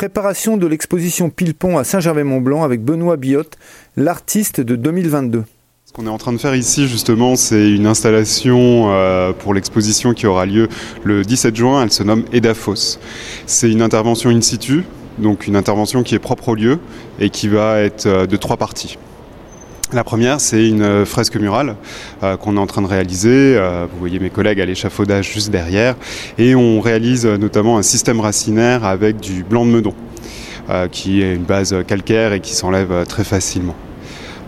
Préparation de l'exposition Pilpon à Saint-Gervais-Mont-Blanc avec Benoît Biotte, l'artiste de 2022. Ce qu'on est en train de faire ici, justement, c'est une installation euh, pour l'exposition qui aura lieu le 17 juin. Elle se nomme Edafos. C'est une intervention in situ, donc une intervention qui est propre au lieu et qui va être euh, de trois parties. La première, c'est une fresque murale euh, qu'on est en train de réaliser. Euh, vous voyez mes collègues à l'échafaudage juste derrière. Et on réalise notamment un système racinaire avec du blanc de meudon, euh, qui est une base calcaire et qui s'enlève très facilement.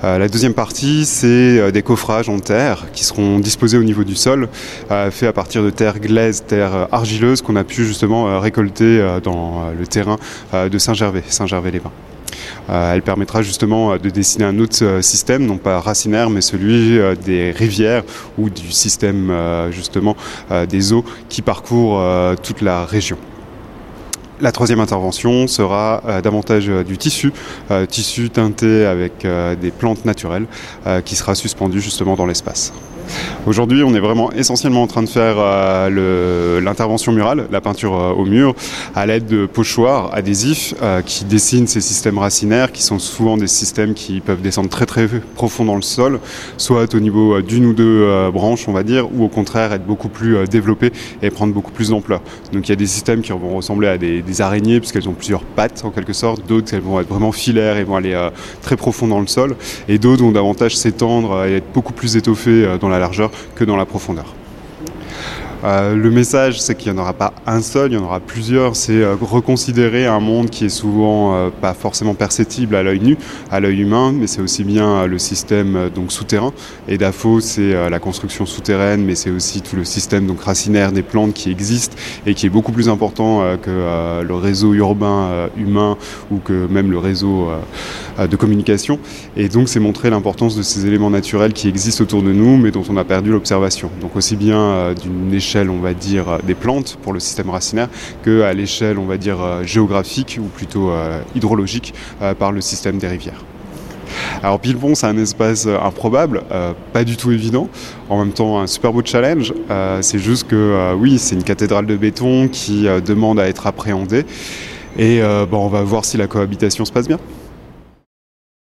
la deuxième partie, c'est des coffrages en terre qui seront disposés au niveau du sol, faits à partir de terre glaise, terre argileuse qu'on a pu justement récolter dans le terrain de Saint-Gervais, Saint-Gervais-les-Bains. Euh, elle permettra justement euh, de dessiner un autre euh, système, non pas racinaire, mais celui des rivières ou du système justement des eaux qui parcourent toute la région. La troisième intervention sera davantage du tissu, tissu teinté avec des plantes naturelles, qui sera suspendu justement dans l'espace. Aujourd'hui, on est vraiment essentiellement en train de faire euh, l'intervention murale, la peinture euh, au mur, à l'aide de pochoirs adhésifs euh, qui dessinent ces systèmes racinaires, qui sont souvent des systèmes qui peuvent descendre très très profond dans le sol, soit au niveau d'une ou deux branches, on va dire, ou au contraire être beaucoup plus développés et prendre beaucoup plus d'ampleur. Donc il y a des systèmes qui vont ressembler à des, des araignées, puisqu'elles ont plusieurs pattes en quelque sorte, d'autres elles vont être vraiment filaires et vont aller très profond dans le sol, et d'autres vont davantage s'étendre et être beaucoup plus étoffées dans la largeur que dans la profondeur. Euh, le message, c'est qu'il n'y en aura pas un seul, il y en aura plusieurs. C'est euh, reconsidérer un monde qui est souvent euh, pas forcément perceptible à l'œil nu, à l'œil humain, mais c'est aussi bien le système donc souterrain. Et DAFO, c'est la construction souterraine, mais c'est aussi tout le système donc racinaire des plantes qui existe et qui est beaucoup plus important que le réseau urbain humain ou que même le réseau de communication. Et donc, c'est montrer l'importance de ces éléments naturels qui existent autour de nous, mais dont on a perdu l'observation. Donc, aussi bien d'une échelle on va dire, euh, des plantes pour le système racinaire qu'à l'échelle, on va dire, euh, géographique ou plutôt euh, hydrologique par le système des rivières. Alors Pilpon, c'est un espace improbable, pas du tout évident, en même temps un super beau challenge. c'est juste que oui, c'est une cathédrale de béton qui demande à être appréhendée et bon, on va voir si la cohabitation se passe bien.